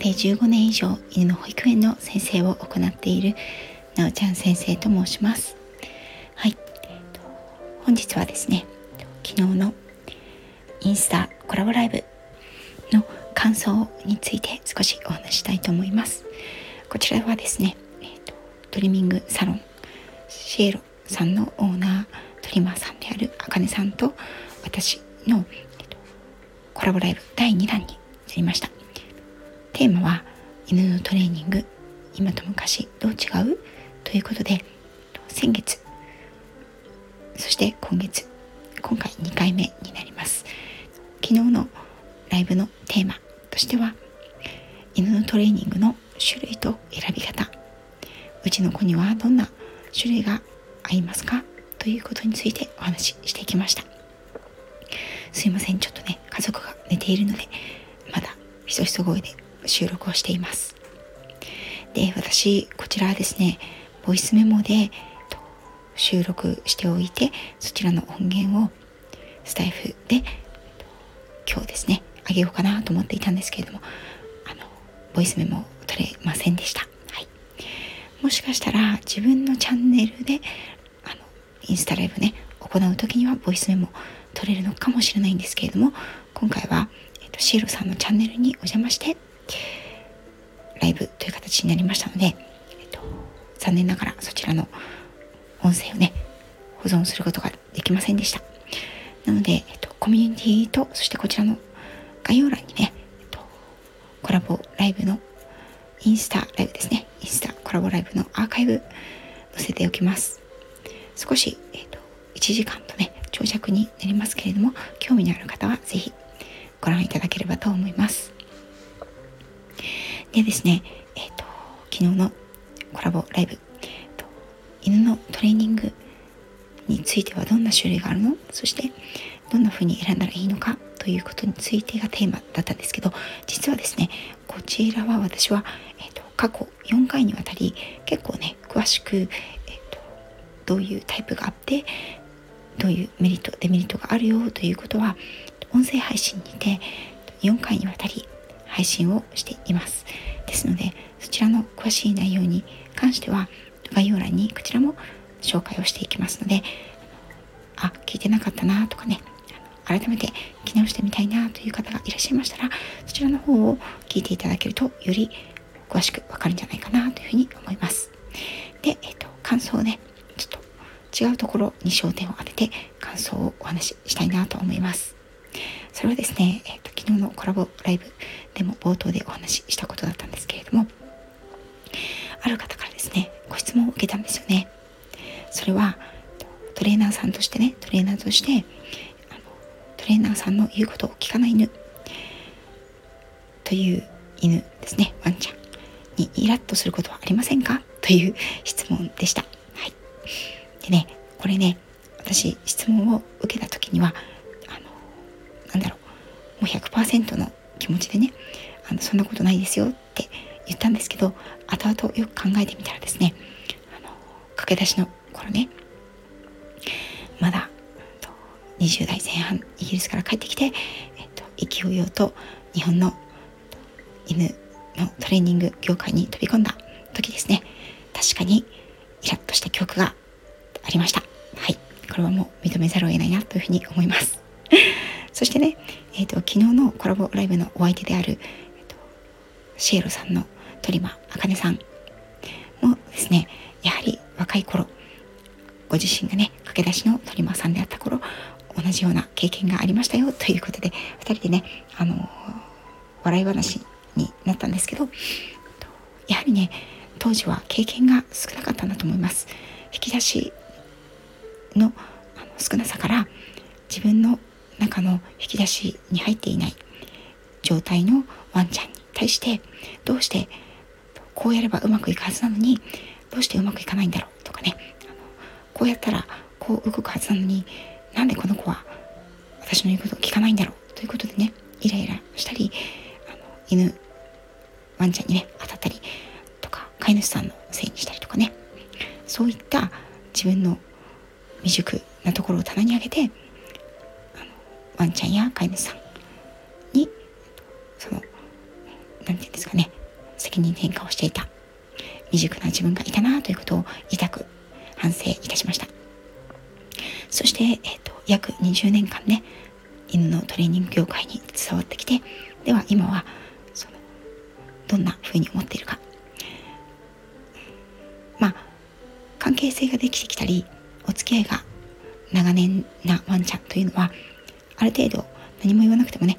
で15年以上犬の保育園の先生を行っているなおちゃん先生と申します。はい。本日はですね昨日のインスタコラボライブの感想について少しお話したいと思います。こちらはですね、えーと、トリミングサロンシエロさんのオーナートリマーさんであるあかねさんと私の、えーと、コラボライブ第2弾になりました。テーマは犬のトレーニング。今と昔どう違う？ということで先月。そして今月。今回2回目になります。昨日のライブのテーマとしては犬のトレーニングの種類と選び方。うちの子にはどんな種類が合いますか？ということについてお話ししていきました。すいません。ちょっとね家族が寝ているのでまだひそひそ声で収録をしています。で私こちらはですねボイスメモで収録しておいてそちらの音源をスタイフで今日ですねあげようかなと思っていたんですけれどもあのボイスメモ取れませんでした、はい、もしかしたら自分のチャンネルであのインスタライブね行う時にはボイスメモ取れるのかもしれないんですけれども今回は、えっと、シーロさんのチャンネルにお邪魔してライブという形になりましたので、えっと、残念ながらそちらの音声をね保存することができませんでした。なので、えっと、コミュニティとそしてこちらの概要欄にね、えっと、コラボライブのインスタライブですね。インスタコラボライブのアーカイブ載せておきます。少し、えっと、1時間とね長尺になりますけれども興味のある方は是非ご覧いただければと思います。でですねえっ、と昨日のコラボライブ犬のトレーニングについてはどんな種類があるの？そしてどんな風に選んだらいいのか？ということについてがテーマだったんですけど実はですねこちらは私は、えーと、過去4回にわたり結構ね詳しく、えーと、どういうタイプがあってどういうメリットデメリットがあるよということは音声配信にて4回にわたり配信をしています。ですのでそちらの詳しい内容に関しては概要欄にこちらも紹介をしていきますのであ聞いてなかったなとかね改めて聞き直してみたいなという方がいらっしゃいましたらそちらの方を聞いていただけるとより詳しくわかるんじゃないかなというふうに思います。で、えっ、ー、と感想をねちょっと違うところに焦点を当てて感想をお話ししたいなと思います。それはですね、えーと、昨日のコラボライブでも冒頭でお話ししたことだったんですけれどもある方からですねご質問を受けたんですよね。それはトレーナーさんとしてねトレーナーとしてあのトレーナーさんの言うことを聞かない犬という犬ですねワンちゃんにイラッとすることはありませんか？という質問でした。はい、でねこれね私質問を受けた時にはなんだろう。もう100%の気持ちでねあのそんなことないですよって言ったんですけど後々よく考えてみたらですねあの駆け出しの頃ねまだ20代前半イギリスから帰ってきて、えっと、勢いよと日本の犬のトレーニング業界に飛び込んだ時ですね。確かにイラッとした記憶がありました。はい。これはもう認めざるを得ないなというふうに思います。そしてね、えっと、昨日のコラボライブのお相手である、えっと、シエロさんのトリマあかねさんもですねやはり若い頃ご自身がね駆け出しのトリマーさんであった頃同じような経験がありましたよということで2人でねあの笑い話になったんですけどやはりね当時は経験が少なかったんだと思います。引き出しのあの少なさから自分の中の引き出しに入っていない状態のワンちゃんに対してどうしてこうやればうまくいくはずなのにどうしてうまくいかないんだろうとかね。こうやったらこう動くはずなのになんでこの子は私の言うことを聞かないんだろうということでねイライラしたりあの犬ワンちゃんにね当たったりとか飼い主さんのせいにしたりとかね。そういった自分の未熟なところを棚に上げてワンちゃんや飼い主さん。にその何て言うんですかね。責任転嫁をしていた。未熟な自分がいたなということを痛く反省いたしました。そして、えーと、約20年間ね犬のトレーニング業界に伝わってきてでは今はそのどんな風に思っているか。まあ関係性ができてきたりお付き合いが長年なワンちゃんというのはある程度何も言わなくてもね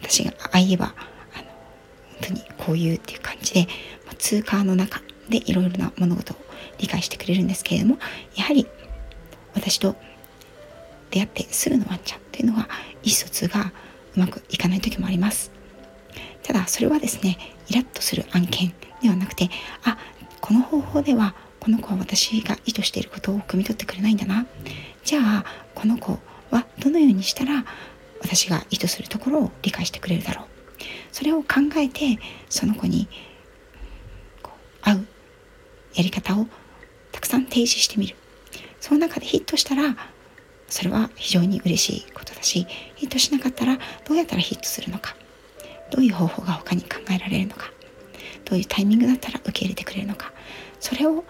私がああ言えばあの本当にこういうっていう感じで、まあ、通貨の中でいろいろな物事を理解してくれるんですけれどもやはり私と出会ってすぐのワンちゃんというのは意思疎通がうまくいかない時もあります。ただそれはですねイラッとする案件ではなくてあこの方法ではこの子は私が意図していることを汲み取ってくれないんだな。じゃあこの子はどのようにしたら私が意図するところを理解してくれるだろう。それを考えてその子に合うやり方をたくさん提示してみる。その中でヒットしたらそれは非常に嬉しいことだしヒットしなかったらどうやったらヒットするのか。どういう方法が他に考えられるのか。どういうタイミングだったら受け入れてくれるのか。それを考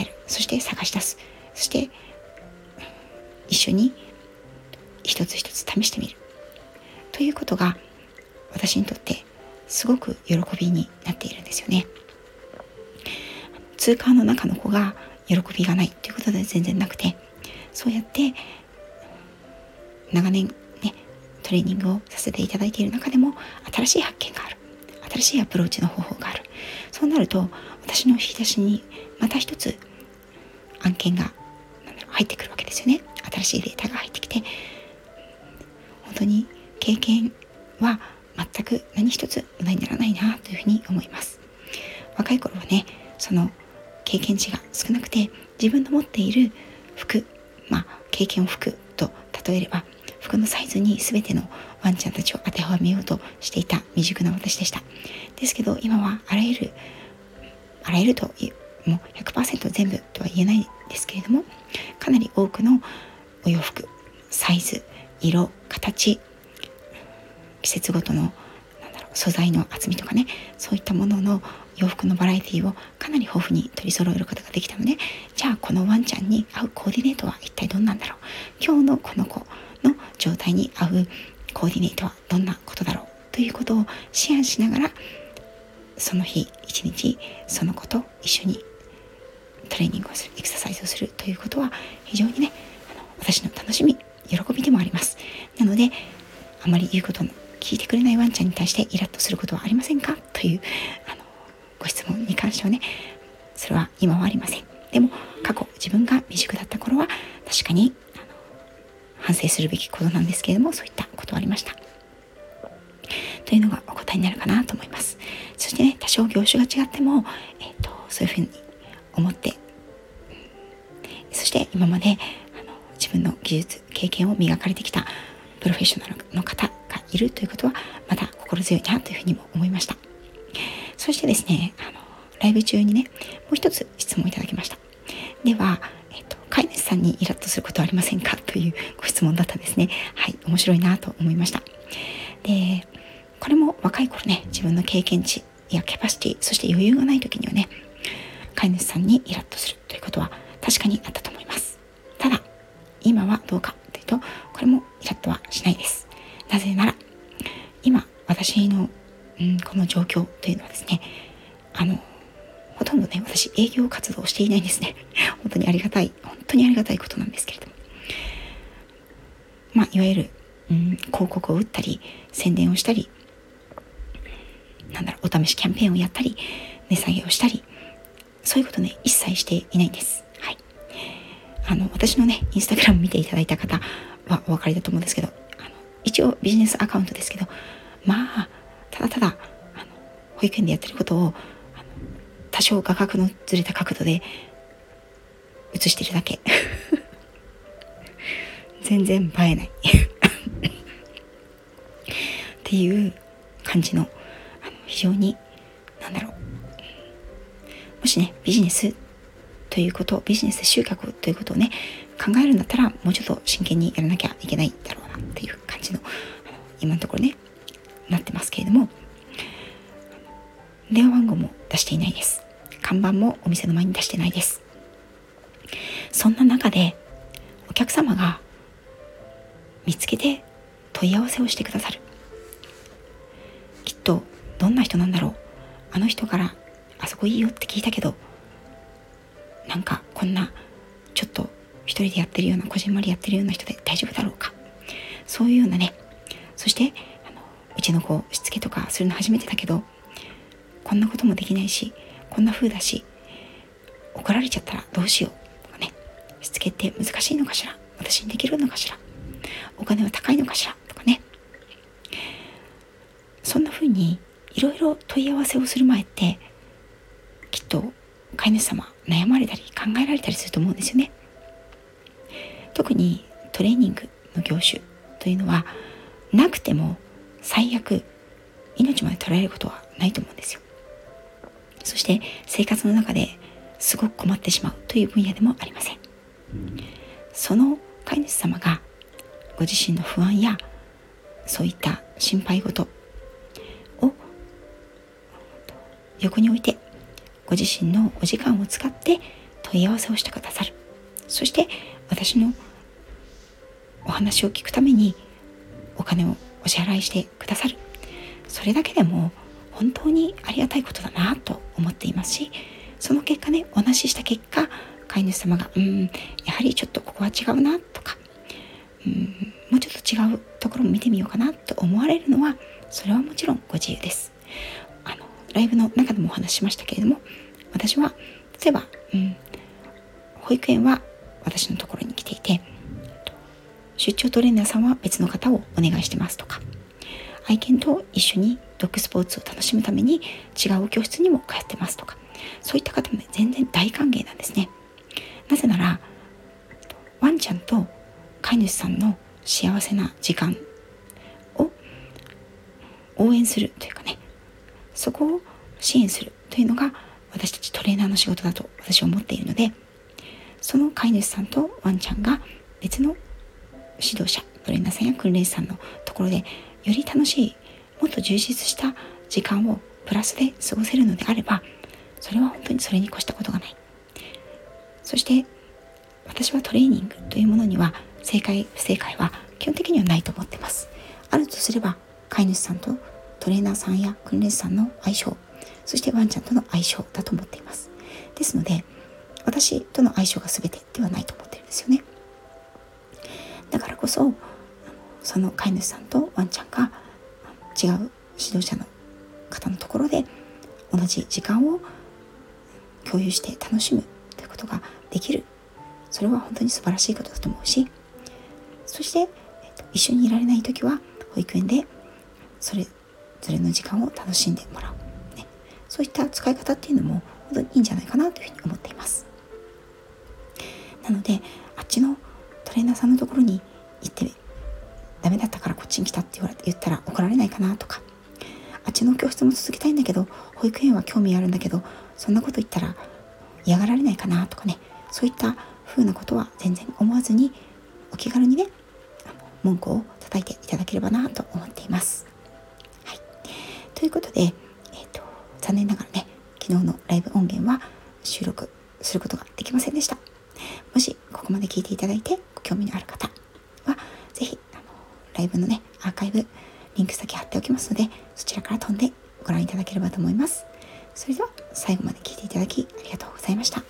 える。そして探し出す。そして一緒に一つ一つ試してみる。ということが私にとってすごく喜びになっているんですよね。通貨の中の子が喜びがないということで全然なくてそうやって長年ねトレーニングをさせていただいている中でも新しい発見がある。新しいアプローチの方法がある。そうなると私の引き出しにまた一つ案件が入ってくるわけですよね。新しいデータが入ってきて本当に経験は全く何一つ無駄にならないなというふうに思います。若い頃はねその経験値が少なくて自分の持っている服まあ経験を服と例えれば服のサイズに全てのワンちゃんたちを当てはめようとしていた未熟な私でした。ですけど今はあらゆるあらゆるともう100%全部とは言えないですけれどもかなり多くのお洋服サイズ色形季節ごとのなんだろう素材の厚みとかねそういったものの洋服のバラエティをかなり豊富に取り揃えることができたのでじゃあこのワンちゃんに合うコーディネートは一体どんなんだろう？今日のこの子の状態に合うコーディネートはどんなことだろう？ということを思案しながらその日一日その子と一緒にトレーニングをするエクササイズをするということは非常にねあの私の楽しみ喜びでもあります。なのであまり言うことの聞いてくれないワンちゃんに対してイラッとすることはありませんか？というあのご質問に関してはねそれは今はありません。でも過去自分が未熟だった頃は確かに反省するべきことなんですけれどもそういったことはありました。というのがお答えになるかなと思います。そしてね多少業種が違っても、えーと、そういうふうに思ってそして今まで分の技術経験を磨かれてきたプロフェッショナルの方がいるということはまた心強いなというふうにも思いました。そしてですねあのライブ中にねもう一つ質問いただきました。では、えっと、飼い主さんにイラッとすることはありませんかというご質問だったんですね。はい面白いなと思いました。でこれも若い頃ね自分の経験値やキャパシティそして余裕がない時にはね飼い主さんにイラッとするということは確かにあったと思います。今はどうかというとこれもイラッとはしないです。なぜなら今私の、うん、この状況というのはですねあのほとんどね私営業活動をしていないんですね。本当にありがたい本当にありがたいことなんですけれども。まあいわゆる、うん、広告を打ったり宣伝をしたりなんだろうお試しキャンペーンをやったり値下げをしたりそういうことね一切していないんです。あの私のねインスタグラム見ていただいた方はお分かりだと思うんですけどあの一応ビジネスアカウントですけどまあただただあの保育園でやってることを多少画角のずれた角度で映してるだけ。全然映えない。っていう感じのあの非常に何だろう。もしねビジネスということビジネス集客ということをね考えるんだったらもうちょっと真剣にやらなきゃいけないだろうなっていう感じの今のところねなってますけれども電話番号も出していないです。看板もお店の前に出してないです。そんな中でお客様が見つけて問い合わせをしてくださる。きっとどんな人なんだろう。あの人からあそこいいよって聞いたけど、なんかこんなちょっと一人でやってるような、こじんまりやってるような人で大丈夫だろうか。そういうようなね、そしてあのうちの子しつけとかするの初めてだけどこんなこともできないしこんな風だし怒られちゃったらどうしようとかねしつけって難しいのかしら私にできるのかしらお金は高いのかしらとかねそんな風にいろいろ問い合わせをする前ってきっと飼い主様悩まれたり考えられたりすると思うんですよね。特にトレーニングの業種というのはなくても最悪命まで取られることはないと思うんですよ。そして生活の中ですごく困ってしまうという分野でもありません。その飼い主様がご自身の不安やそういった心配事を横に置いてご自身のお時間を使って問い合わせをしてくださる。そして私のお話を聞くためにお金をお支払いしてくださる。それだけでも本当にありがたいことだなと思っていますしその結果ねお話しした結果飼い主様がうんやはりちょっとここは違うなとかうんもうちょっと違うところも見てみようかなと思われるのはそれはもちろんご自由です。ライブの中でもお話ししましたけれども私は例えば、うん、保育園は私のところに来ていて出張トレーナーさんは別の方をお願いしてますとか愛犬と一緒にドッグスポーツを楽しむために違う教室にも通ってますとかそういった方も、ね、全然大歓迎なんですね。なぜならワンちゃんと飼い主さんの幸せな時間を応援するというかねそこを支援するというのが私たちトレーナーの仕事だと私は思っているのでその飼い主さんとワンちゃんが別の指導者トレーナーさんや訓練士さんのところでより楽しいもっと充実した時間をプラスで過ごせるのであればそれは本当にそれに越したことがない。そして私はトレーニングというものには正解不正解は基本的にはないと思ってます。あるとすれば飼い主さんとトレーナーさんや訓練士さんの相性そしてワンちゃんとの相性だと思っています。ですので私との相性が全てではないと思ってるんですよね。だからこそその飼い主さんとワンちゃんが違う指導者の方のところで同じ時間を共有して楽しむということができる。それは本当に素晴らしいことだと思うしそして、えっと、一緒にいられない時は保育園でそれぞれの時間を楽しんでもらう、ね、そういった使い方っていうのも本当にいいんじゃないかなというふうに思っています。なのであっちのトレーナーさんのところに行ってダメだったからこっちに来たって言われて言ったら怒られないかなとか。あっちの教室も続けたいんだけど保育園は興味あるんだけどそんなこと言ったら嫌がられないかなとかね。そういった風なことは全然思わずにお気軽にね文句を叩いていただければなと思っています。ということで、えーと、残念ながらね昨日のライブ音源は収録することができませんでした。もしここまで聞いていただいてご興味のある方は是非ライブのねアーカイブリンク先貼っておきますのでそちらから飛んでご覧いただければと思いますそれでは最後まで聞いていただきありがとうございました